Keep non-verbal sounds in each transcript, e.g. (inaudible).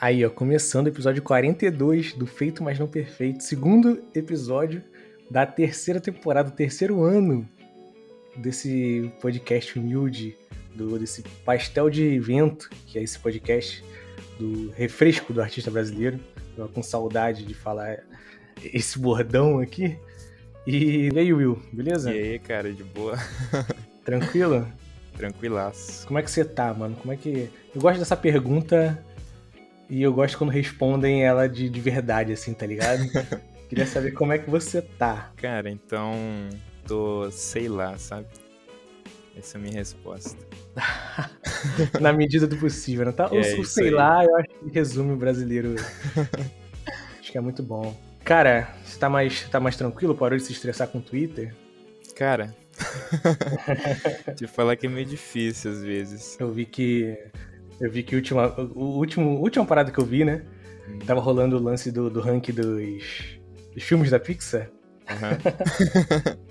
Aí, ó, começando o episódio 42 do Feito Mas Não Perfeito, segundo episódio da terceira temporada, terceiro ano desse podcast humilde, do, desse pastel de vento, que é esse podcast do refresco do artista brasileiro. Tô com saudade de falar esse bordão aqui. E, e aí, Will, beleza? E aí, cara, de boa? (laughs) Tranquilo? Tranquilaço. Como é que você tá, mano? Como é que. Eu gosto dessa pergunta e eu gosto quando respondem ela de, de verdade, assim, tá ligado? (laughs) Queria saber como é que você tá. Cara, então. Tô. sei lá, sabe? Essa é a minha resposta. (laughs) Na medida do possível, não tá? É o isso sei aí. lá, eu acho que resume o brasileiro. (laughs) acho que é muito bom. Cara, você tá mais, tá mais tranquilo? Parou de se estressar com o Twitter? Cara. Te falar que é meio difícil às vezes. Eu vi que. Eu vi que a última, o último, última parada que eu vi, né? Hum. Tava rolando o lance do, do ranking dos, dos filmes da Pixar. Aham. (laughs)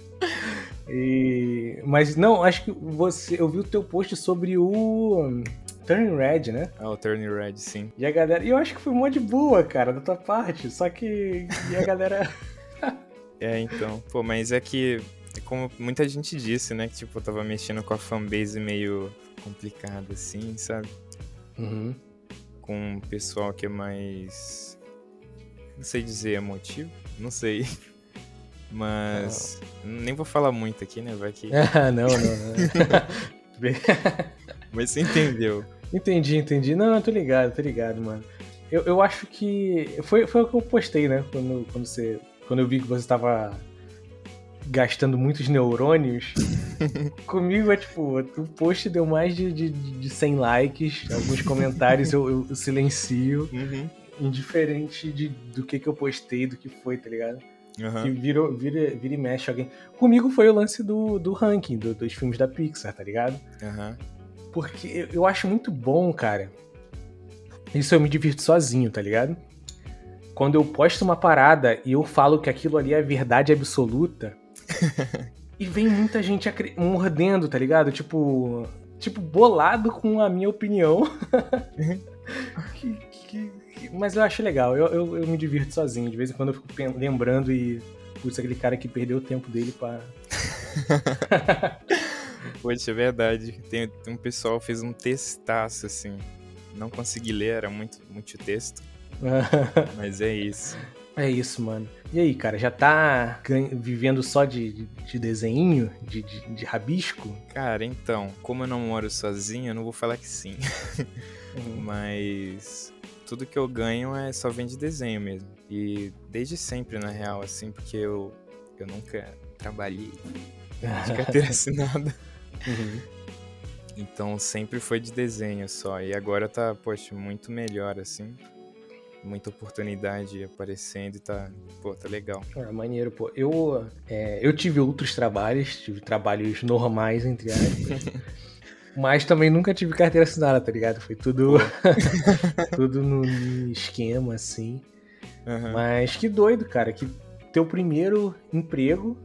E, mas não, acho que você. Eu vi o teu post sobre o um, Turning Red, né? Ah, o Turning Red, sim. E a galera. E eu acho que foi mó de boa, cara, da tua parte. Só que. E a galera. (laughs) É, então. Pô, mas é que. é Como muita gente disse, né? Que tipo, eu tava mexendo com a fanbase meio complicada, assim, sabe? Uhum. Com um pessoal que é mais. Não sei dizer emotivo. Não sei. (laughs) Mas. Nem vou falar muito aqui, né? Vai que. Ah, (laughs) não, não. não. (laughs) Mas você entendeu. entendi, entendi. Não, eu tô ligado, tô ligado, mano. Eu, eu acho que. Foi, foi o que eu postei, né? Quando, quando, você, quando eu vi que você tava gastando muitos neurônios. Comigo é tipo, o post deu mais de, de, de 100 likes, alguns comentários eu, eu silencio, Uhum. indiferente de, do que, que eu postei, do que foi, tá ligado? Aham. Que virou, vira, vira e mexe alguém. Comigo foi o lance do, do ranking do- dos filmes da Pixar, tá ligado? Aham. Porque eu, eu acho muito bom, cara. Isso eu me divirto sozinho, tá ligado? Quando eu posto uma parada e eu falo que aquilo ali é verdade absoluta, e vem muita gente mordendo, tá ligado? Tipo, tipo bolado com a minha opinião. (laughs) Que- que- que- mas eu acho legal, eu, eu, eu me divirto sozinho. De vez em quando eu fico lembrando e. Putz, aquele cara que perdeu o tempo dele pra. (laughs) Poxa, é verdade. Tem, tem um pessoal que fez um testaço, assim. Não consegui ler, era muito, muito texto. (laughs) Mas é isso. É isso, mano. E aí, cara, já tá vivendo só de, de, de desenho, de, de, de rabisco? Cara, então, como eu não moro sozinho, eu não vou falar que sim. (laughs) Mas tudo que eu ganho é só vem de desenho mesmo. E desde sempre, na real, assim, porque eu, eu nunca trabalhei de carteira (laughs) assinada. Uhum. Então sempre foi de desenho só. E agora tá, poxa, muito melhor, assim. Muita oportunidade aparecendo e tá, pô, tá legal. Ah, maneiro, pô. Eu, é, eu tive outros trabalhos, tive trabalhos normais, entre aspas. (laughs) mas também nunca tive carteira assinada, tá ligado? Foi tudo, (laughs) tudo no esquema, assim. Aham. Mas que doido, cara, que teu primeiro emprego,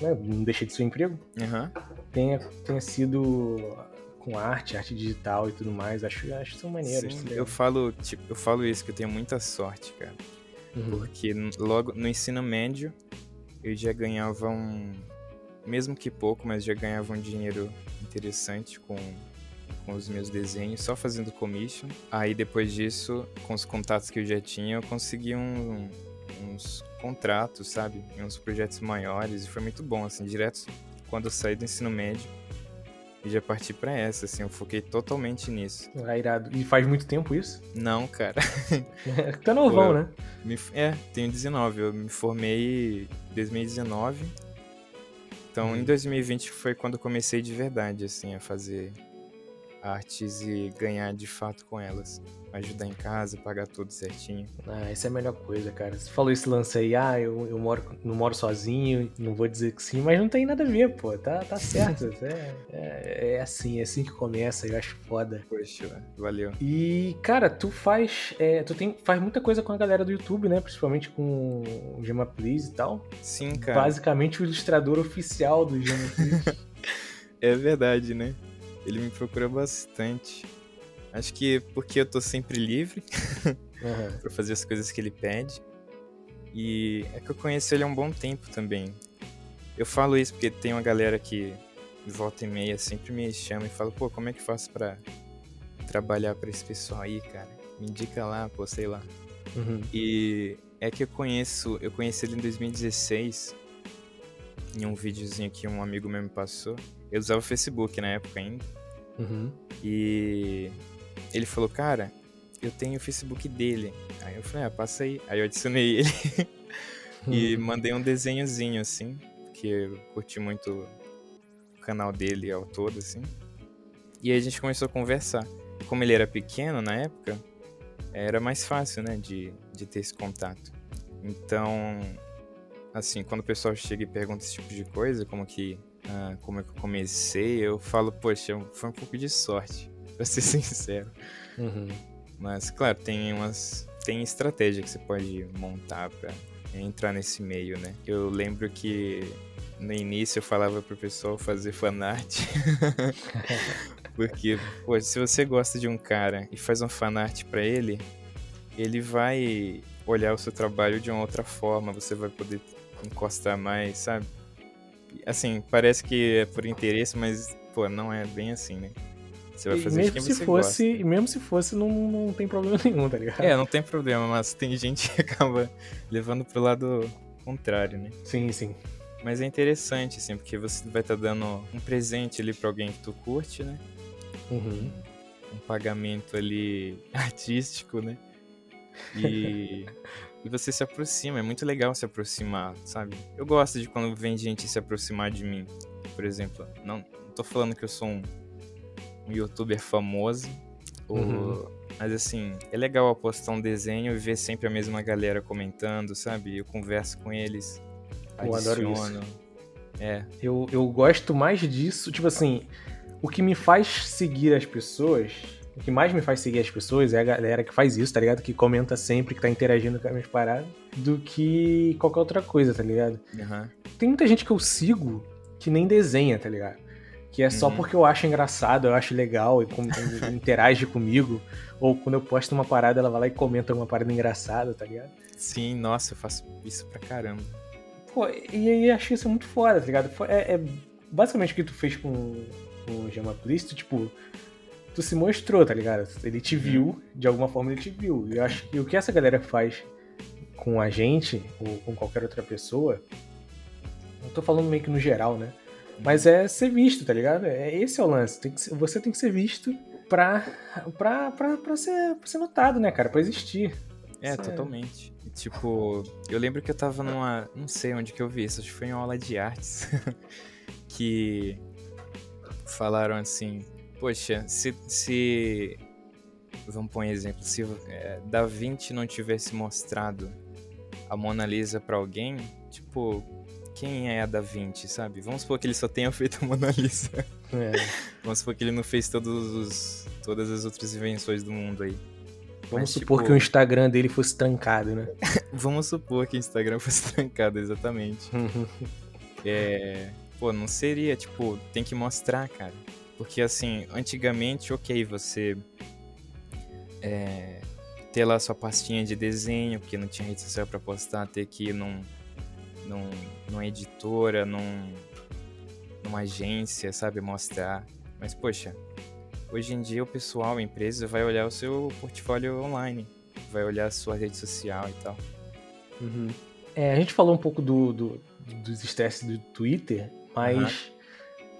né, não deixa de ser um emprego, Aham. tenha, tenha sido com arte, arte digital e tudo mais. Acho, acho isso maneiro. Sim, acho eu falo, tipo, eu falo isso, que eu tenho muita sorte, cara. Uhum. Porque logo no ensino médio eu já ganhava um. Mesmo que pouco, mas já ganhava um dinheiro interessante com, com os meus desenhos, só fazendo commission. Aí depois disso, com os contatos que eu já tinha, eu consegui um- uns contratos, sabe? Uns projetos maiores. E foi muito bom, assim, direto quando eu saí do ensino médio. E já parti pra essa, assim, eu foquei totalmente nisso. Ah, irado. E faz muito tempo isso? Não, cara. (laughs) tá novão, Pô, né? Me é, tenho 19. Eu me formei em 2019. Então, Uhum. em 2020 foi quando eu comecei de verdade, assim, a fazer artes e ganhar de fato com elas. Ajudar em casa, pagar tudo certinho. Ah, essa é a melhor coisa, cara. Você falou esse lance aí, ah, eu, eu moro, não moro sozinho, não vou dizer que sim, mas não tem nada a ver, pô. Tá, tá certo. (laughs) é, é, é assim, é assim que começa, eu acho foda. Poxa, valeu. E, cara, tu faz. é, tu tem, faz muita coisa com a galera do YouTube, né? Principalmente com o Gema Please e tal. Sim, cara. Basicamente o ilustrador oficial do Gema Please. (laughs) É verdade, né? Ele me procura bastante. Acho que porque eu tô sempre livre (laughs) Aham. pra fazer as coisas que ele pede. E é que eu conheço ele há um bom tempo também. Eu falo isso porque tem uma galera que volta e meia sempre me chama e fala, pô, como é que faço pra trabalhar pra esse pessoal aí, cara? Me indica lá, pô, sei lá. Uhum. E é que eu conheço, eu conheci ele em 2016, em um videozinho que um amigo meu me passou. Eu usava o Facebook na época ainda. Uhum. E ele falou, cara, eu tenho o Facebook dele. Aí eu falei, ah, passa aí. Aí eu adicionei ele (laughs) e mandei um desenhozinho, assim, que eu curti muito o canal dele ao todo, assim. E aí a gente começou a conversar. Como ele era pequeno na época, era mais fácil, né, de, de ter esse contato. Então, assim, quando o pessoal chega e pergunta esse tipo de coisa, como que, ah, como é que eu comecei, eu falo, poxa, foi um pouco de sorte, (laughs) pra ser sincero. Uhum. Mas, claro, tem umas. Tem estratégia que você pode montar pra entrar nesse meio, né? Eu lembro que no início eu falava pro pessoal fazer fanart. (laughs) Porque, pô, se você gosta de um cara e faz um fanart pra ele, ele vai olhar o seu trabalho de uma outra forma, você vai poder encostar mais, sabe? Assim, parece que é por interesse, mas, pô, não é bem assim, né? Você vai E fazer de mesmo se fosse, gosta. e mesmo se fosse, não, não tem problema (laughs) nenhum, tá ligado? É, não tem problema, mas tem gente que acaba levando pro lado contrário, né? Sim, sim. Mas é interessante, assim, porque você vai estar dando um presente ali pra alguém que tu curte, né? Uhum. Um pagamento ali (laughs) artístico, né? E, e você se aproxima, é muito legal se aproximar, sabe? Eu gosto de quando vem gente se aproximar de mim. Por exemplo, não, não tô falando que eu sou um, um youtuber famoso, ou, Uhum. mas assim, é legal eu postar um desenho e ver sempre a mesma galera comentando, sabe? Eu converso com eles, Eu adoro isso. adiciono. É, Eu, eu gosto mais disso, tipo assim, o que me faz seguir as pessoas, o que mais me faz seguir as pessoas é a galera que faz isso, tá ligado? Que comenta sempre, que tá interagindo com as minhas paradas, do que qualquer outra coisa, tá ligado? aham. Tem muita gente que eu sigo que nem desenha, tá ligado? Que é só Uhum. porque eu acho engraçado, eu acho legal e, com- (laughs) interage comigo. Ou quando eu posto uma parada, ela vai lá e comenta uma parada engraçada, tá ligado? Sim, nossa, eu faço isso pra caramba. Pô, e aí acho isso muito foda, tá ligado? É, é basicamente o que tu fez com, com o Gemaplice, tu, tipo, tu se mostrou, tá ligado? Ele te viu, de alguma forma ele te viu. E eu acho que o que essa galera faz com a gente, ou com qualquer outra pessoa, eu tô falando meio que no geral, né? Mas é ser visto, tá ligado? É, esse é o lance. Tem que ser- você tem que ser visto pra, pra, pra, pra, ser, pra ser notado, né, cara? Pra existir. É, é- totalmente. Tipo, eu lembro que eu tava numa. Não sei onde que eu vi isso, acho que foi em uma aula de artes. (laughs) que falaram assim: Poxa, se. se vamos pôr um exemplo. Se é, Da Vinci não tivesse mostrado a Mona Lisa pra alguém, tipo, quem é a Da Vinci, sabe? Vamos supor que ele só tenha (laughs) feito a Mona Lisa. É. Vamos supor que ele não fez todos os, todas as outras invenções do mundo aí. Vamos Mas, supor tipo, que o Instagram dele fosse trancado, né? (laughs) Vamos supor que o Instagram fosse trancado, exatamente. (laughs) É. Pô, não seria, tipo, tem que mostrar, cara. Porque assim, antigamente, ok, você. É, ter lá sua pastinha de desenho, porque não tinha rede social pra postar, ter que ir num, num, numa editora, num, numa agência, sabe, mostrar. Mas, poxa, hoje em dia o pessoal, a empresa, vai olhar o seu portfólio online, vai olhar a sua rede social e tal. Uhum. É, a gente falou um pouco do, do- dos estresses do Twitter, mas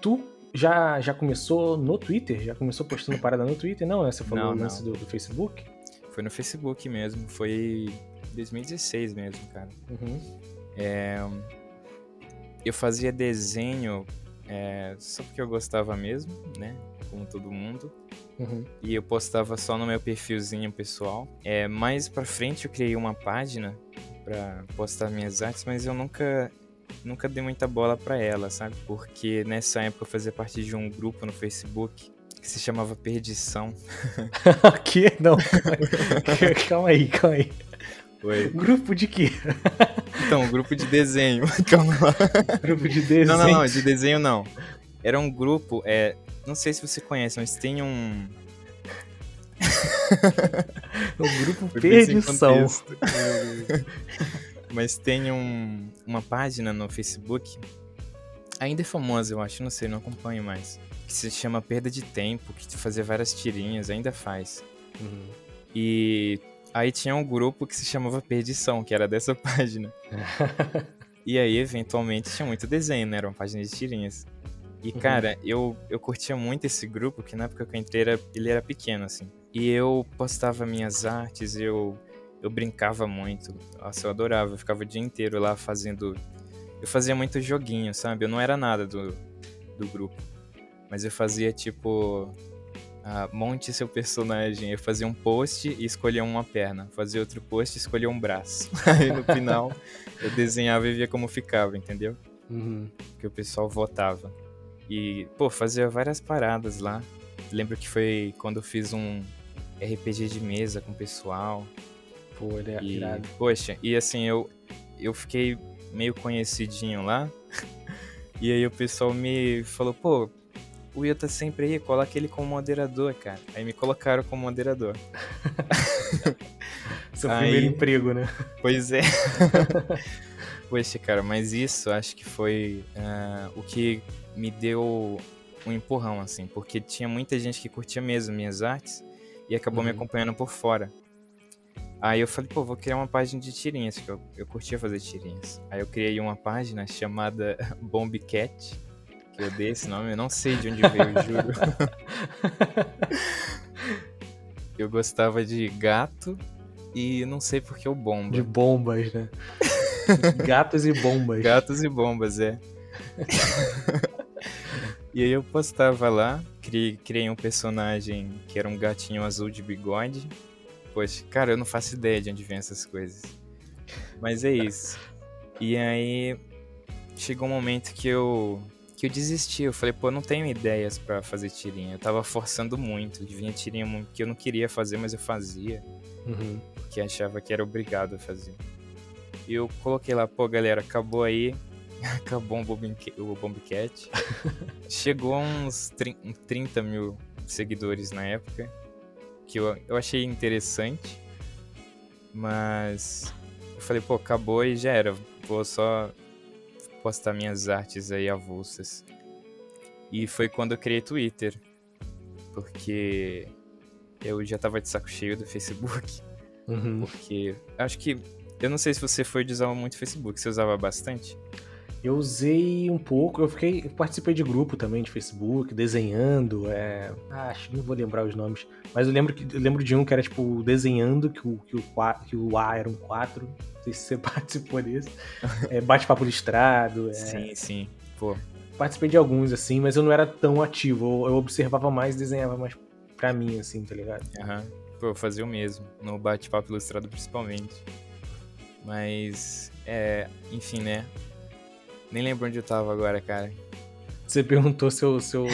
tu já, já começou no Twitter? Já começou postando parada no Twitter? Não, né? Você falou Não, o lance do, do Facebook? Foi no Facebook mesmo, foi 2016 mesmo, cara. Uhum. Eu fazia desenho é, só porque eu gostava mesmo, né? Como todo mundo. Uhum. E eu postava só no meu perfilzinho pessoal. É, mais pra frente eu criei uma página pra postar minhas artes, mas eu nunca nunca dei muita bola pra ela, sabe? Porque nessa época eu fazia parte de um grupo no Facebook que se chamava Perdição. (laughs) que? Não. (laughs) calma aí, calma aí. Foi. Grupo de quê? Então, grupo de desenho. (laughs) Calma lá. Grupo de desenho. Não, não, não, de desenho não. Era um grupo, é, não sei se você conhece, mas tem um o grupo Perdição. Mas tem um, uma página no Facebook, ainda é famosa, eu acho, não sei, não acompanho mais, que se chama Perda de Tempo, que fazia várias tirinhas, ainda faz. Uhum. E aí tinha um grupo que se chamava Perdição, que era dessa (laughs) página. (laughs) e aí, eventualmente, tinha muito desenho, né? Era uma página de tirinhas. E, uhum. cara, eu, eu curtia muito esse grupo, que na época que eu entrei, era, ele era pequeno, assim. E eu postava minhas artes, eu eu brincava muito. Nossa, eu adorava. Eu ficava o dia inteiro lá fazendo. Eu fazia muito joguinho, sabe? Eu não era nada do, do grupo. Mas eu fazia tipo. Ah, monte seu personagem. Eu fazia um post e escolhia uma perna. Fazia outro post e escolhia um braço. (laughs) Aí no final eu desenhava e via como ficava, entendeu? Uhum. Que o pessoal votava. E, pô, fazia várias paradas lá. Lembro que foi quando eu fiz um RPG de mesa com o pessoal. Pô, ele é e, irado. Poxa, e assim, eu, eu fiquei meio conhecidinho lá. (laughs) e aí o pessoal me falou, pô, o Will tá sempre aí, coloca ele como moderador, cara. Aí me colocaram como moderador. (laughs) Seu aí, primeiro emprego, né? Pois é. (laughs) Poxa, cara, mas isso acho que foi uh, o que me deu um empurrão, assim, porque tinha muita gente que curtia mesmo minhas artes e acabou uhum. me acompanhando por fora. Aí eu falei, pô, vou criar uma página de tirinhas, que eu, eu curtia fazer tirinhas. Aí eu criei uma página chamada (laughs) Bombcat, que eu dei esse nome, eu não sei de onde veio, juro. (laughs) eu gostava de gato e não sei porque o bomba. De bombas, né? (laughs) Gatos e bombas. Gatos e bombas, é. e aí eu postava lá, criei, criei um personagem que era um gatinho azul de bigode Poxa, cara, eu não faço ideia de onde vem essas coisas. Mas é isso. E aí chegou um momento que eu que eu desisti. Eu falei, pô, eu não tenho ideias para fazer tirinha. Eu tava forçando muito. Vinha tirinha muito que eu não queria fazer, mas eu fazia. Uhum. Porque achava que era obrigado a fazer. E eu coloquei lá, pô, galera, acabou aí. (laughs) acabou o Bombcat. (laughs) Chegou uns 30 mil seguidores na época que eu, eu achei interessante, mas eu falei, pô, acabou e já era. Vou só postar minhas artes aí avulsas. E foi quando eu criei Twitter, porque eu já tava de saco cheio do Facebook. Uhum. Porque acho que. Eu não sei se você foi de usar muito Facebook, você usava bastante? Eu usei um pouco, eu fiquei. Eu participei de grupo também de Facebook, desenhando. É, ah, acho que não vou lembrar os nomes. Mas eu lembro, que, eu lembro de um que era tipo desenhando, que o, que o, que o A era um 4. Não sei se você (laughs) participou desse. É, Bate-papo listrado. É... Sim, sim. Pô. Participei de alguns, assim, mas eu não era tão ativo. Eu, eu observava mais desenhava mais pra mim, assim, tá ligado? Aham. Uhum. Pô, eu fazia o mesmo. No bate-papo ilustrado principalmente. Mas, é, enfim, né? Nem lembro onde eu tava agora, cara. Você perguntou se eu. Se eu...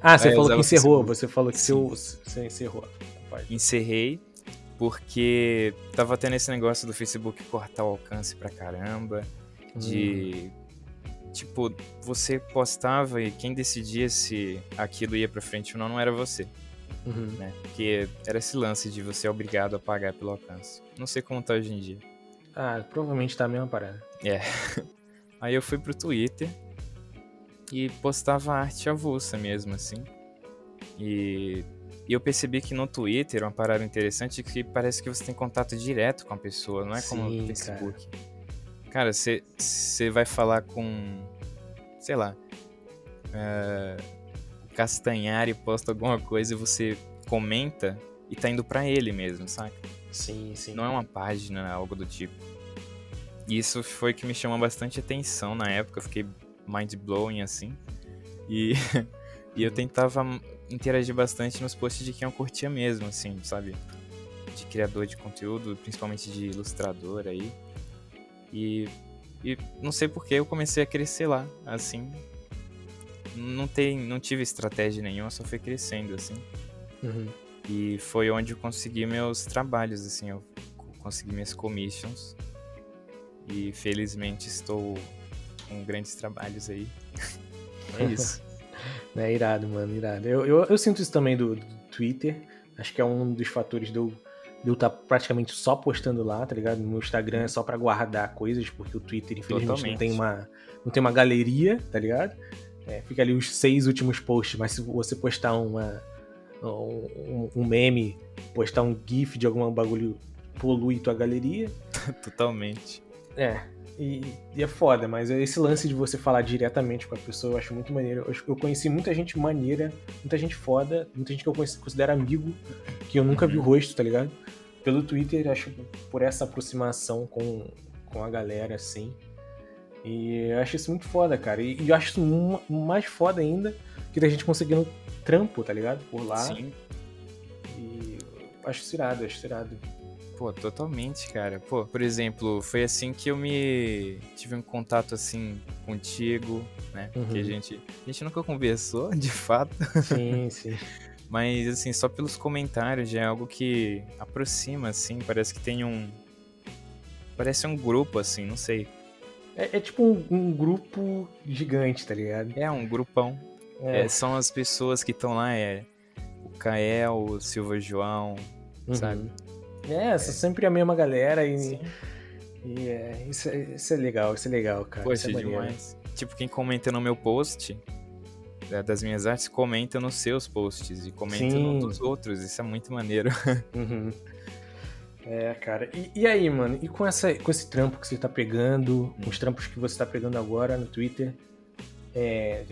Ah, você é, falou que encerrou. Você falou que seu, você encerrou. Encerrei porque tava tendo esse negócio do Facebook cortar o alcance pra caramba. De. Hum. Tipo, você postava e quem decidia se aquilo ia pra frente ou não, não era você. Uhum. Né? Porque era esse lance de você obrigado a pagar pelo alcance. Não sei como tá hoje em dia. Ah, provavelmente tá a mesma parada. É. Aí eu fui pro Twitter e postava arte avulsa mesmo, assim. E, e eu percebi que no Twitter, uma parada interessante é que parece que você tem contato direto com a pessoa, não é Sim, como no Facebook. Cara, você vai falar com, sei lá, uh, Castanhari posta alguma coisa e você comenta e tá indo para ele mesmo, saca? Sim, sim. Não é uma página, algo do tipo. Isso foi que me chamou bastante atenção na época, eu fiquei mind blowing assim. E, (laughs) e eu tentava interagir bastante nos posts de quem eu curtia mesmo, assim, sabe? De criador de conteúdo, principalmente de ilustrador aí. E, e não sei porque eu comecei a crescer lá, assim. Não, tem, não tive estratégia nenhuma, só foi crescendo, assim. Uhum. E foi onde eu consegui meus trabalhos, assim, eu consegui minhas commissions e felizmente estou com grandes trabalhos aí. é (laughs) isso. é irado, mano, irado. Eu, eu, eu, sinto isso também do, do Twitter, Acho que é um dos fatores de eu estar tá praticamente só postando lá, tá ligado? No meu Instagram é só para guardar coisas, porque o Twitter, infelizmente, não tem, uma, não tem uma galeria, tá ligado? É, fica ali os seis últimos posts, mas se você postar uma, um, um meme, postar um GIF de algum bagulho, polui tua galeria. (laughs) Totalmente. É, e, e, é foda, mas esse lance de você falar diretamente com a pessoa eu acho muito maneiro. Eu, eu conheci muita gente maneira, muita gente foda, muita gente que eu conheci, considero amigo, que eu nunca vi o rosto, tá ligado? Pelo Twitter, acho por essa aproximação com, com a galera, assim. E eu acho isso muito foda, cara. E, e eu acho isso mais foda ainda que a gente conseguindo trampo, tá ligado? Por lá. Sim. E acho isso irado, acho isso irado. Pô, totalmente, cara. Pô, por exemplo, foi assim que eu me tive um contato assim contigo, né? Uhum. Que a gente, a gente nunca conversou, (laughs) de fato. Sim, sim. Mas assim, só pelos comentários já é algo que aproxima assim, parece que tem um parece um grupo assim, não sei. É, é tipo um, um, grupo gigante, tá ligado? É um grupão. É. É, são as pessoas que estão lá, é o Kael, o Silva João, uhum. sabe? É, é sempre a mesma galera e. E é, isso, é, isso é legal, isso é legal, cara. Poxa, é demais. Tipo, quem comenta no meu post é, das minhas artes, comenta nos seus posts e comenta nos dos outros. Isso é muito maneiro. (laughs) Uhum. É, cara. E, e, aí, mano? E com, essa, com esse trampo que você tá pegando, com os trampos que você tá pegando agora no Twitter, é,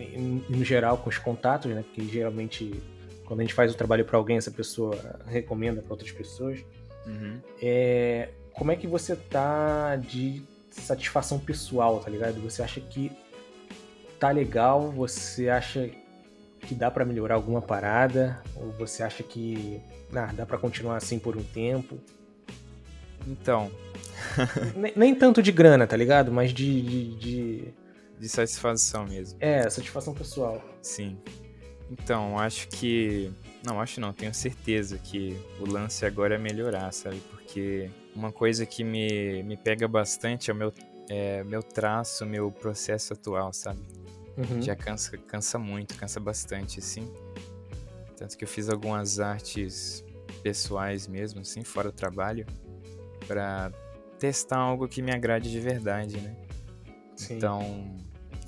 no geral, com os contatos, né? Porque geralmente, quando a gente faz o trabalho para alguém, essa pessoa recomenda para outras pessoas. Uhum. É, como é que você tá de satisfação pessoal, tá ligado? Você acha que tá legal? Você acha que dá para melhorar alguma parada? Ou você acha que ah, dá para continuar assim por um tempo? Então. (laughs) nem, nem, tanto de grana, tá ligado? Mas de, de, de. De satisfação mesmo. É, satisfação pessoal. Sim. Então, acho que não, acho não, tenho certeza que o lance agora é melhorar, sabe? Porque uma coisa que me, me pega bastante é o meu, é, meu traço, meu processo atual, sabe? Uhum. Já cansa, cansa muito, cansa bastante, assim. Tanto que eu fiz algumas artes pessoais mesmo, assim, fora do trabalho, para testar algo que me agrade de verdade, né? Sim. Então,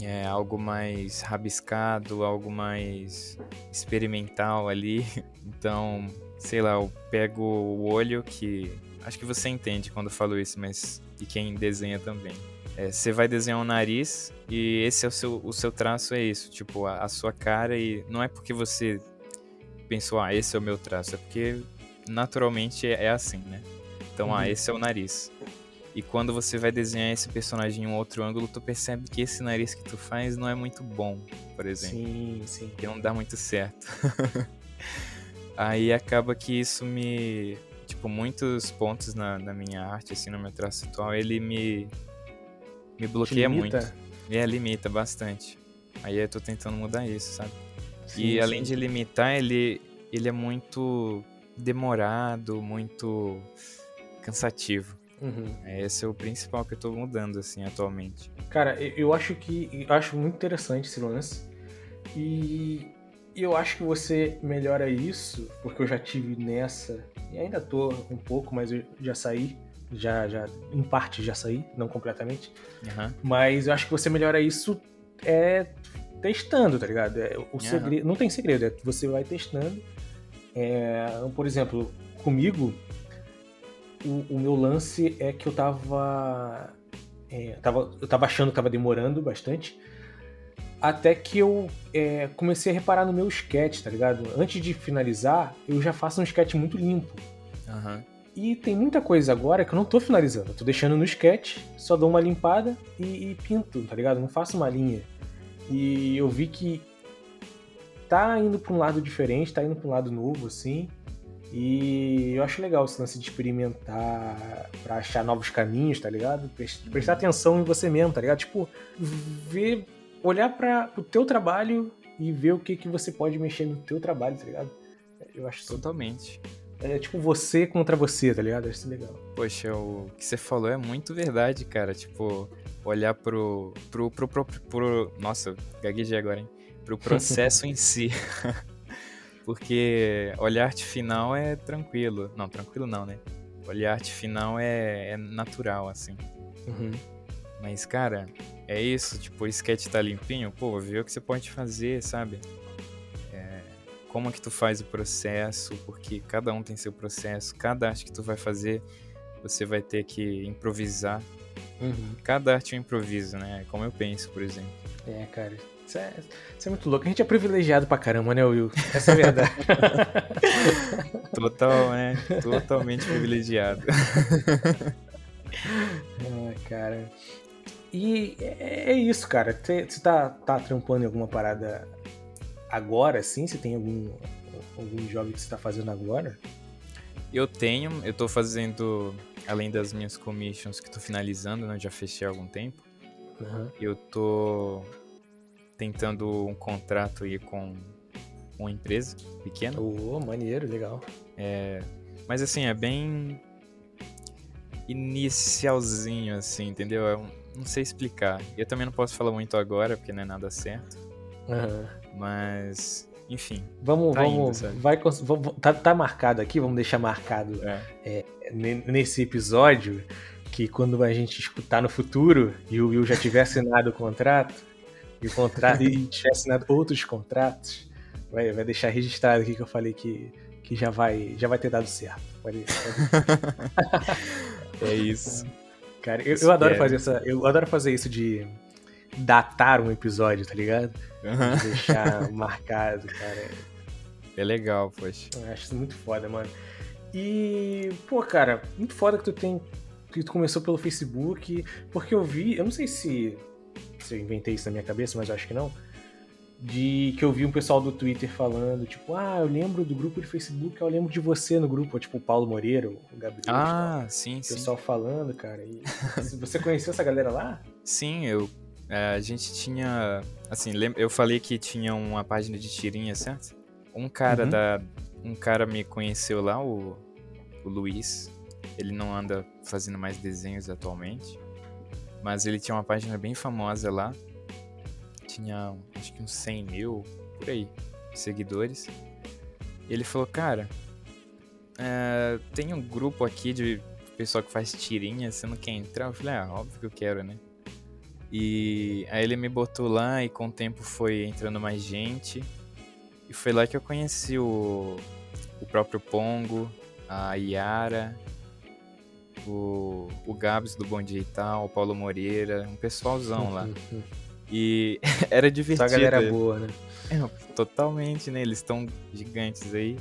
é algo mais rabiscado, algo mais experimental ali. (laughs) Então, sei lá, eu pego o olho que. Acho que você entende quando eu falo isso, mas. E quem desenha também. É, você vai desenhar um nariz e esse é o seu, o seu traço, é isso. Tipo, a, a sua cara e. Não é porque você pensou, ah, esse é o meu traço, é porque naturalmente é, é assim, né? Então, ah, uhum. ah, esse é o nariz. E quando você vai desenhar esse personagem em um outro ângulo, tu percebe que esse nariz que tu faz não é muito bom, por exemplo. Sim, sim. Que não dá muito certo. (laughs) Aí acaba que isso me. Tipo, muitos pontos na, na minha arte, assim, no meu traço atual, ele me. Me bloqueia muito. É, limita bastante. Aí eu tô tentando mudar isso, sabe? Sim, e além sim. de limitar, ele, ele é muito demorado, muito cansativo. Uhum. Esse é o principal que eu tô mudando, assim, atualmente. Cara, eu acho que. Eu acho muito interessante esse lance. E eu acho que você melhora isso, porque eu já tive nessa. E ainda tô um pouco, mas eu já saí. Já, já, em parte já saí, não completamente. Uhum. Mas eu acho que você melhora isso é testando, tá ligado? É, o uhum. segredo, não tem segredo, é que você vai testando. É, por exemplo, comigo, o, o meu lance é que eu tava, é, tava. Eu tava achando que tava demorando bastante. Até que eu é, comecei a reparar no meu sketch, tá ligado? Antes de finalizar, eu já faço um sketch muito limpo. Uhum. E tem muita coisa agora que eu não tô finalizando. Eu tô deixando no sketch, só dou uma limpada e, e pinto, tá ligado? Não faço uma linha. E eu vi que tá indo pra um lado diferente, tá indo pra um lado novo, assim. E eu acho legal esse lance de experimentar para achar novos caminhos, tá ligado? Prestar atenção em você mesmo, tá ligado? Tipo, ver, olhar para o teu trabalho e ver o que, que você pode mexer no teu trabalho, tá ligado? Eu acho totalmente. É tipo você contra você, tá ligado? Acho isso legal. Poxa, o que você falou é muito verdade, cara. Tipo, olhar pro. pro. pro. pro. pro, pro nossa, gaguejei agora, hein? Pro processo (laughs) em si. (laughs) Porque olhar arte final é tranquilo. Não, tranquilo não, né? Olhar arte final é, é natural, assim. Uhum. Mas, cara, é isso. Tipo, o sketch tá limpinho. Pô, vê o que você pode fazer, sabe? É, como que tu faz o processo. Porque cada um tem seu processo. Cada arte que tu vai fazer, você vai ter que improvisar. Uhum. Cada arte é um improviso, né? Como eu penso, por exemplo. É, cara. Isso é, isso é muito louco. A gente é privilegiado pra caramba, né, Will? Essa é a verdade. (laughs) Total, né? Totalmente privilegiado. ah, cara. E é, é isso, cara. Você tá, tá trampando em alguma parada agora, assim? Você tem algum, algum job que você tá fazendo agora? Eu tenho, eu tô fazendo, além das minhas commissions que tô finalizando, né? Já fechei há algum tempo. Uhum. Eu tô tentando um contrato aí com uma empresa pequena. Oh, maneiro, legal. É, mas assim, é bem inicialzinho, assim, entendeu? Eu não sei explicar. Eu também não posso falar muito agora, porque não é nada certo. Uhum. Mas, enfim. Vamos, tá vamos, indo, vai, vamos tá, tá, marcado aqui, vamos deixar marcado é. É, nesse episódio que quando a gente escutar no futuro e o Will já tiver (laughs) assinado o contrato e o contrato e tiver assinado outros contratos, vai, vai deixar registrado aqui que eu falei que, que já vai já vai ter dado certo. Pode, pode... (laughs) é isso. Cara, eu, eu, adoro fazer essa. Eu adoro fazer isso de datar um episódio, tá ligado? Uhum. De deixar (laughs) marcado, cara. É legal, poxa. Eu acho isso muito foda, mano. E, pô, cara, muito foda que tu tem. Que tu começou pelo Facebook. Porque eu vi. Eu não sei se. Se eu inventei isso na minha cabeça, mas acho que não. De que eu vi um pessoal do Twitter falando, tipo, ah, eu lembro do grupo de Facebook, eu lembro de você no grupo, tipo o Paulo Moreira, o Gabriel. Ah, tal. sim, o sim. pessoal falando, cara. E você conheceu essa galera lá? Sim, eu. É, a gente tinha. Assim, eu falei que tinha uma página de tirinha, certo? Um cara Uhum. da. Um cara me conheceu lá, o, o Luiz. Ele não anda fazendo mais desenhos atualmente. Mas ele tinha uma página bem famosa lá. Tinha acho que uns 100 mil, por aí, seguidores. E ele falou, cara, é, tem um grupo aqui de pessoal que faz tirinha, você não quer entrar? Eu falei, ah, óbvio que eu quero, né? E aí ele me botou lá e com o tempo foi entrando mais gente. E foi lá que eu conheci o, o próprio Pongo, a Yara, o, o Gabs do Bom Dia e Tal, o Paulo Moreira, um pessoalzão lá. (laughs) E (laughs) era divertido. Só a galera boa, né? É, totalmente, né? Eles estão gigantes aí.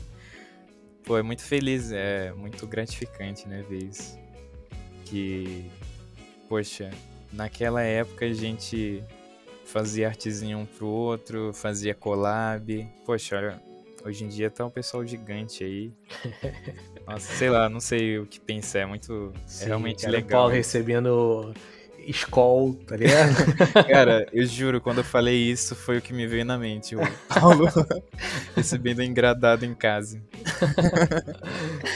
Pô, é muito feliz, é muito gratificante, né, ver isso. Que, poxa, naquela época a gente fazia artezinha um pro outro, fazia collab. Poxa, olha, hoje em dia tá um pessoal gigante aí. (laughs) Nossa, sei lá, não sei o que pensar, é muito. Sim, é realmente cara, legal. O Paulo recebendo Skoll, tá ligado? (laughs) Cara, eu juro, quando eu falei isso, foi o que me veio na mente. O Paulo (laughs) recebendo engradado em casa.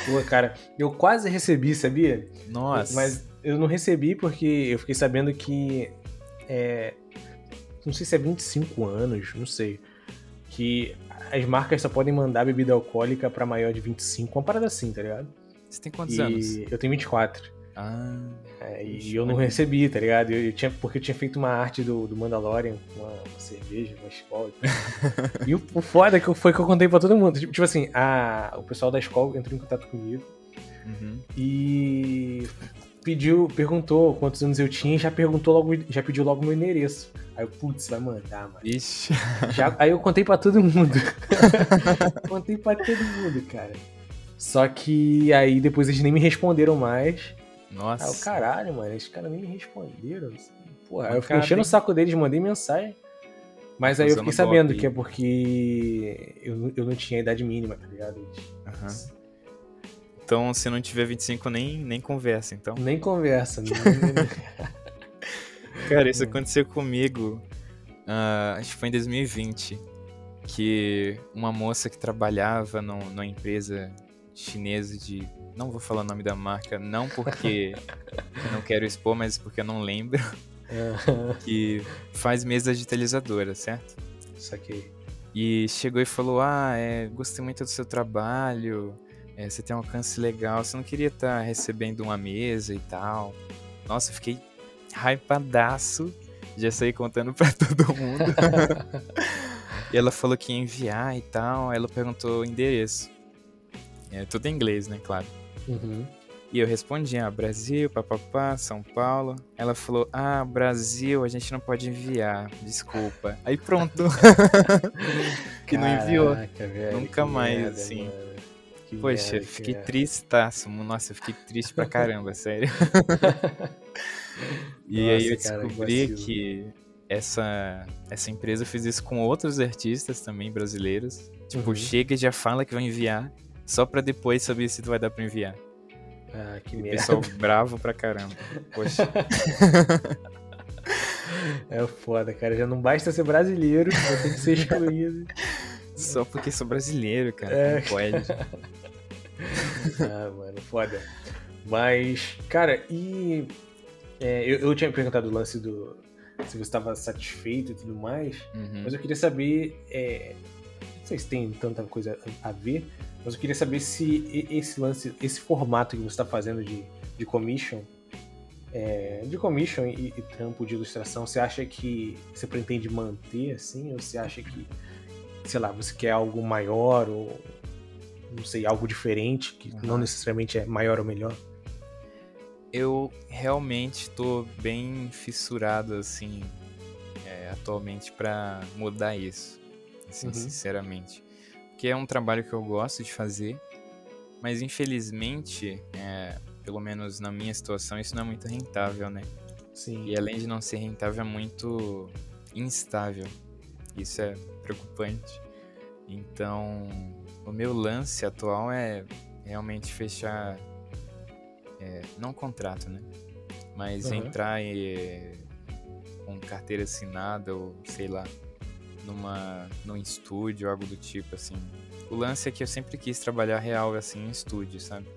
Pô, cara, eu quase recebi, sabia? Nossa. Mas eu não recebi porque eu fiquei sabendo que. É, não sei se é 25 anos, não sei. Que as marcas só podem mandar bebida alcoólica pra maior de 25, uma parada assim, tá ligado? Você tem quantos e anos? eu tenho 24. Ah. É, e eu não recebi, tá ligado? Eu, eu tinha, porque eu tinha feito uma arte do, do Mandalorian, uma, uma cerveja, uma escola. (laughs) e o, o foda é que foi que eu contei pra todo mundo. Tipo, tipo assim, a, o pessoal da escola entrou em contato comigo Uhum. e pediu, perguntou quantos anos eu tinha e já perguntou logo, já pediu logo meu endereço. Aí eu, putz, vai mandar, mano. Ixi. (laughs) Já- aí eu contei pra todo mundo. (laughs) contei pra todo mundo, cara. Só que aí depois eles nem me responderam mais. Nossa. Ah, o caralho, mano, esses caras nem me responderam. Porra, Mas, aí eu fiquei enchendo o saco deles, mandei mensagem. Mas aí eu fiquei sabendo que é porque eu, eu não tinha idade mínima, tá ligado? Aham. Então, se não tiver 25, nem, nem conversa, então. Nem conversa. nem- (laughs) Cara, isso aconteceu comigo, ah, acho que foi em 2020, que uma moça que trabalhava num- numa empresa chinesa de... Não vou falar o nome da marca, não porque (laughs) não quero expor, mas porque eu não lembro, (laughs) que faz mesa digitalizadora, certo? Saquei. E chegou e falou: Ah, é, gostei muito do seu trabalho, é, você tem um alcance legal, você não queria estar tá recebendo uma mesa e tal. Nossa, eu fiquei hypadaço, já saí contando (laughs) pra todo mundo. e ela falou que ia enviar e tal, ela perguntou o endereço. É, tudo em inglês, né, claro. Uhum. E eu respondi, ah, Brasil, papapá, São Paulo. Ela falou, ah, Brasil, a gente não pode enviar, desculpa. Aí pronto. (laughs) que não enviou. Velho, Nunca mais, merda, assim. Poxa, merda, fiquei tristaço. Nossa, eu fiquei triste pra caramba, sério. (laughs) e Nossa, aí eu descobri cara, que, que essa, essa empresa fez isso com outros artistas também brasileiros. Tipo, uhum. chega e já fala que vai enviar, só pra depois saber se tu vai dar pra enviar. Ah, que merda. Pessoal (laughs) bravo pra caramba. Poxa. (laughs) É foda, cara. Já não basta ser brasileiro, tem que ser excluído. Só porque sou brasileiro, cara. É. Como pode? Ah, mano, foda. Mas, cara, e. É, eu, eu tinha perguntado o lance do. Se você estava satisfeito e tudo mais, uhum. mas eu queria saber. É, não sei se tem tanta coisa a ver, mas eu queria saber se esse lance, esse formato que você está fazendo de, de commission, é, de commission e, e, trampo de ilustração, você acha que você pretende manter assim? Ou você acha que, sei lá, você quer algo maior ou não sei, algo diferente que uhum. não necessariamente é maior ou melhor? Eu realmente estou bem fissurado assim é, atualmente para mudar isso, assim, uhum. sinceramente que é um trabalho que eu gosto de fazer, mas infelizmente, é, pelo menos na minha situação, isso não é muito rentável, né? Sim. E além de não ser rentável, é muito instável. Isso é preocupante. Então, o meu lance atual é realmente fechar, é, não contrato, né? Mas uhum. entrar e, com carteira assinada ou sei lá, numa num estúdio, algo do tipo assim. O lance é que eu sempre quis trabalhar real assim em estúdio, sabe?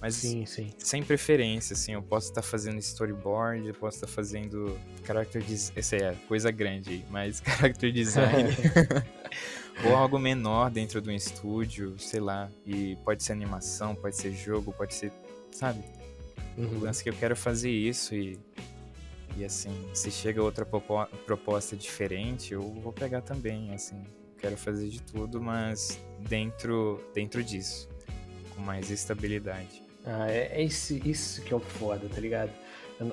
Mas sim, sim. sem preferência, assim, eu posso estar fazendo storyboard, eu posso estar fazendo character design, essa é coisa grande aí, mas (laughs) character design. (laughs) ou algo menor dentro do estúdio, sei lá, e pode ser animação, pode ser jogo, pode ser, sabe? Uhum. O lance é que eu quero fazer isso e e assim, se chega outra proposta diferente, eu vou pegar também, assim. Quero fazer de tudo, mas dentro, dentro disso, com mais estabilidade. Ah, é, é isso, isso que é o foda, tá ligado?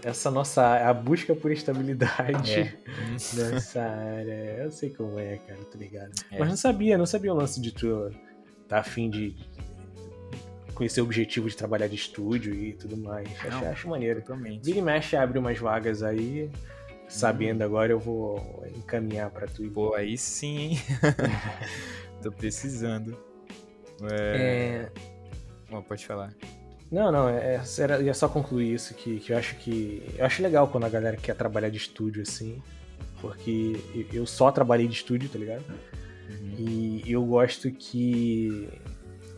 Essa nossa a busca por estabilidade é. (laughs) nessa área. Eu sei como é, cara, tá ligado? É. Mas não sabia, não sabia o lance de tu tá afim de conhecer o objetivo de trabalhar de estúdio e tudo mais. Não, acho, acho maneiro. Totalmente. Vira e mexe, abre umas vagas aí. Sabendo hum. agora, eu vou encaminhar para tu. Pô, aí sim, hein? (laughs) Tô precisando. É... é... Bom, pode falar. Não, não, é, era, ia só concluir isso, que, que eu acho que. Eu acho legal quando a galera quer trabalhar de estúdio assim. Porque eu só trabalhei de estúdio, tá ligado? Uhum. E eu gosto que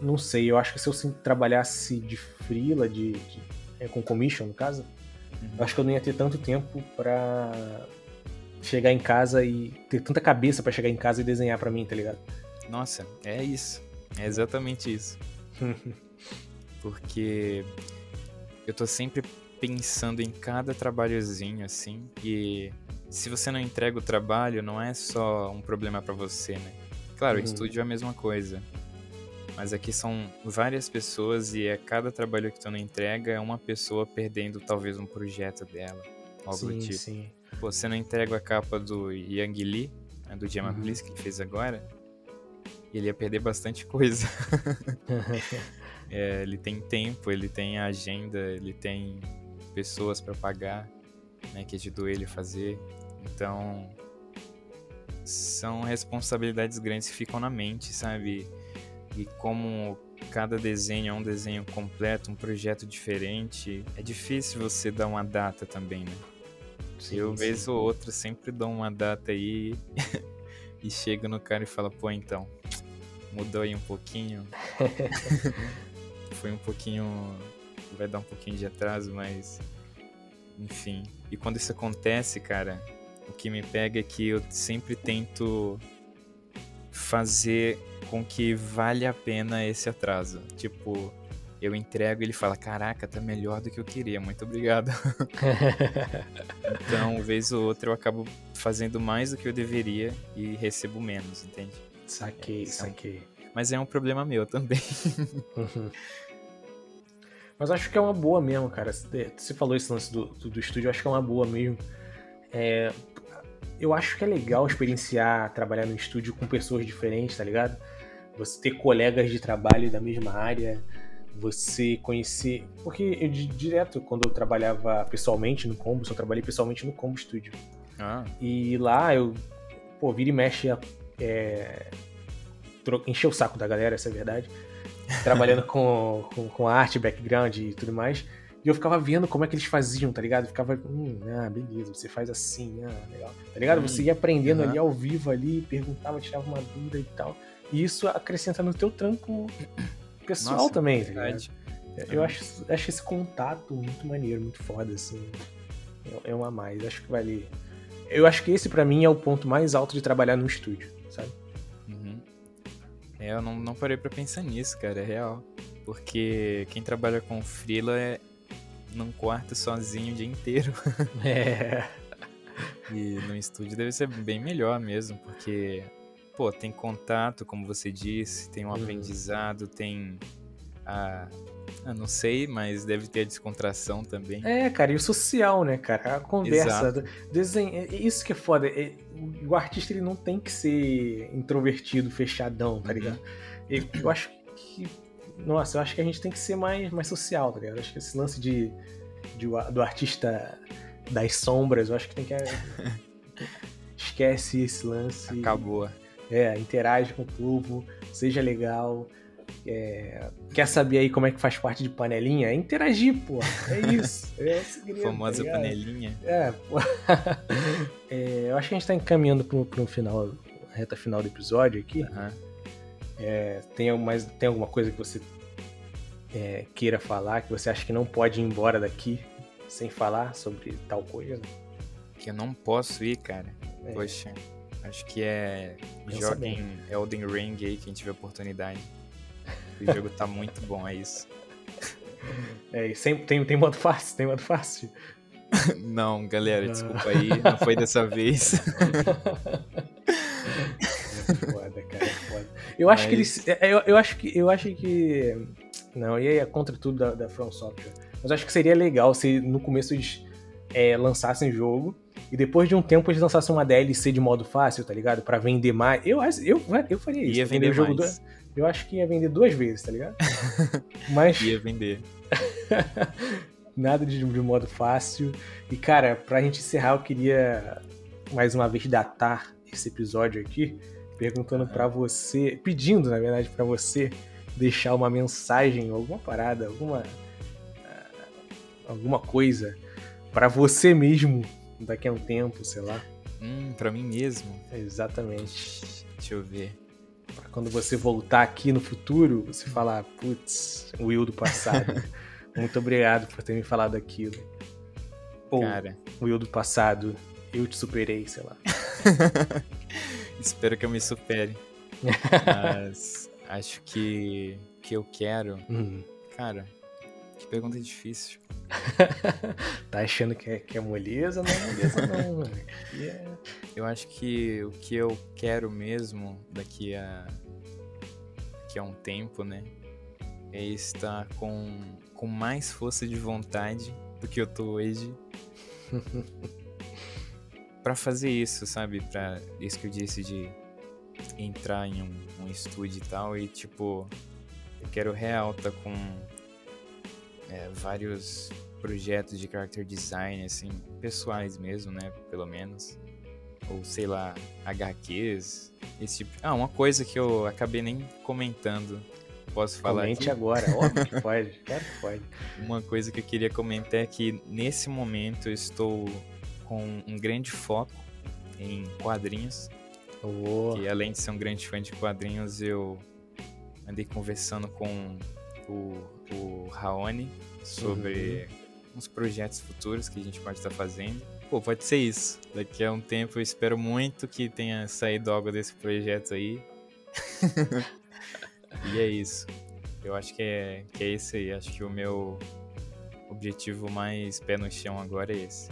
não sei, eu acho que se eu trabalhasse de freela, de, de é, com commission no caso, uhum. eu acho que eu não ia ter tanto tempo para chegar em casa e ter tanta cabeça para chegar em casa e desenhar para mim, tá ligado? Nossa, é isso. É exatamente isso. (laughs) Porque eu tô sempre pensando em cada trabalhozinho assim, e se você não entrega o trabalho, não é só um problema para você, né? Claro, uhum. o estúdio é a mesma coisa. Mas aqui são várias pessoas e a cada trabalho que tu não entrega é uma pessoa perdendo talvez um projeto dela. Algo sim, do tipo. Sim. Pô, você não entrega a capa do Yang Lee, né, do Gemma uhum. Bliss, que ele fez agora, ele ia perder bastante coisa. (laughs) é, ele tem tempo, ele tem agenda, ele tem pessoas para pagar, né, que ajudou ele a fazer. Então, são responsabilidades grandes que ficam na mente, sabe? e como cada desenho é um desenho completo, um projeto diferente, é difícil você dar uma data também, né? Sim, eu, vez ou outra, sempre dou uma data aí (laughs) e chego no cara e falo, pô, então, mudou aí um pouquinho. (laughs) Foi um pouquinho. Vai dar um pouquinho de atraso, mas. Enfim. E quando isso acontece, cara, o que me pega é que eu sempre tento fazer com que vale a pena esse atraso. Tipo, eu entrego e ele fala: Caraca, tá melhor do que eu queria, muito obrigado. (laughs) então, vez ou outra, eu acabo fazendo mais do que eu deveria e recebo menos, entende? Saquei, então, saquei. Mas é um problema meu também. Uhum. (laughs) Mas acho que é uma boa mesmo, cara. Você falou esse lance do, do, do estúdio, acho que é uma boa mesmo. É, eu acho que é legal experienciar trabalhar no estúdio com pessoas diferentes, tá ligado? Você ter colegas de trabalho da mesma área, você conhecer. Porque eu direto, quando eu trabalhava pessoalmente no Combo, só trabalhei pessoalmente no Combo Studio. Ah. E lá eu, pô, vira e mexe, é, encher o saco da galera, essa é a verdade. Trabalhando com, com, com, arte, background e tudo mais. E eu ficava vendo como é que eles faziam, tá ligado? Eu ficava, hum, ah, beleza, você faz assim, ah, legal. Tá ligado? Hum, você ia aprendendo uhum. ali ao vivo ali, perguntava, tirava uma dúvida e tal. E isso acrescenta no teu trampo pessoal Nossa, também, tá ligado? Eu acho, acho esse contato muito maneiro, muito foda, assim. É, é um a mais. Acho que vale. Eu acho que esse para mim é o ponto mais alto de trabalhar no estúdio, sabe? É, eu não, não parei pra pensar nisso, cara, é real. Porque quem trabalha com freela é num quarto sozinho o dia inteiro. (laughs) É. E no estúdio deve ser bem melhor mesmo, porque, pô, tem contato, como você disse, tem um uhum. aprendizado, tem a. Ah, não sei, mas deve ter a descontração também. É, cara, e o social, né, cara? A conversa. Desenho, é, isso que é foda. O artista ele não tem que ser introvertido, fechadão, tá uhum. ligado? Eu, eu acho que nossa, eu acho que a gente tem que ser mais, mais social, tá ligado? Eu acho que esse lance de, de, do artista das sombras, eu acho que tem que. (laughs) esquece esse lance. Acabou. É, interage com o povo, seja legal. É, quer saber aí como é que faz parte de panelinha? É interagir, pô. É (laughs) isso. É o segredo. Tá Famosa tá panelinha. É, pô. (laughs) É, eu acho que a gente tá encaminhando para um final, reta final do episódio aqui. Uhum. É, tem, mais, tem alguma coisa que você é, queira falar, que você acha que não pode ir embora daqui sem falar sobre tal coisa? Que eu não posso ir, cara. É. Poxa, acho que é. Joguem Elden Ring aí, quem tiver oportunidade. O jogo tá muito bom, é isso. É, e sempre tem, tem modo fácil, tem modo fácil. não, galera, desculpa aí, não foi dessa (laughs) vez. É foda, cara, é foda. Eu Mas... acho que eles. É, eu, eu acho que. Eu acho que. Não, e aí é contra tudo da, da From Software. Mas acho que seria legal se no começo eles é, lançassem jogo e depois de um tempo eles lançassem uma DLC de modo fácil, tá ligado? Pra vender mais. Eu, eu, eu faria isso. Ia vender o jogo mais. Do... Eu acho que ia vender duas vezes, tá ligado? (laughs) Mas. Ia vender. (laughs) Nada de, de modo fácil. E, cara, pra gente encerrar, eu queria mais uma vez datar esse episódio aqui perguntando para você, pedindo na verdade para você deixar uma mensagem, alguma parada, alguma uh, alguma coisa para você mesmo daqui a um tempo, sei lá. Hum, para mim mesmo. Exatamente. Deixa eu ver. Quando você voltar aqui no futuro, você falar, putz, o Will do passado. (laughs) Muito obrigado por ter me falado aquilo. Ou, Cara. Will do passado, eu te superei, sei lá. (laughs) Espero que eu me supere. (laughs) Mas acho que que eu quero. Uhum. Cara, pergunta difícil. (laughs) tá achando que é, que é moleza? Não é moleza, não, (laughs) yeah. Eu acho que o que eu quero mesmo daqui a, daqui a um tempo, né? É estar com, com mais força de vontade do que eu tô hoje. (laughs) para fazer isso, sabe? Para isso que eu disse de entrar em um, um estúdio e tal e tipo eu quero real tá com é, vários projetos de character design assim pessoais mesmo, né? Pelo menos ou sei lá HQs esse tipo. Ah, uma coisa que eu acabei nem comentando Posso falar Comente aqui? agora, óbvio (laughs) que pode, claro que pode. Uma coisa que eu queria comentar é que nesse momento eu estou com um grande foco em quadrinhos. Oh. E além de ser um grande fã de quadrinhos, eu andei conversando com o, o Raoni sobre uhum. uns projetos futuros que a gente pode estar fazendo. Pô, pode ser isso. Daqui a um tempo eu espero muito que tenha saído algo desse projeto aí. (laughs) e é isso. Eu acho que é, que é esse aí. Acho que o meu objetivo mais pé no chão agora é esse.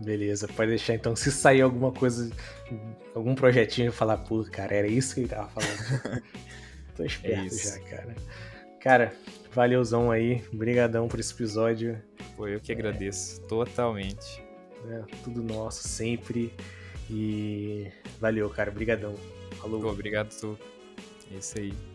Beleza, pode deixar então. Se sair alguma coisa, algum projetinho e falar, pô, cara, era isso que ele tava falando. (laughs) Tô esperto é já, cara. Cara, valeuzão aí. Brigadão por esse episódio. Pô, eu que agradeço. É... Totalmente. É, tudo nosso, sempre. E valeu, cara. Brigadão. Falou. Pô, obrigado, tu. É isso aí.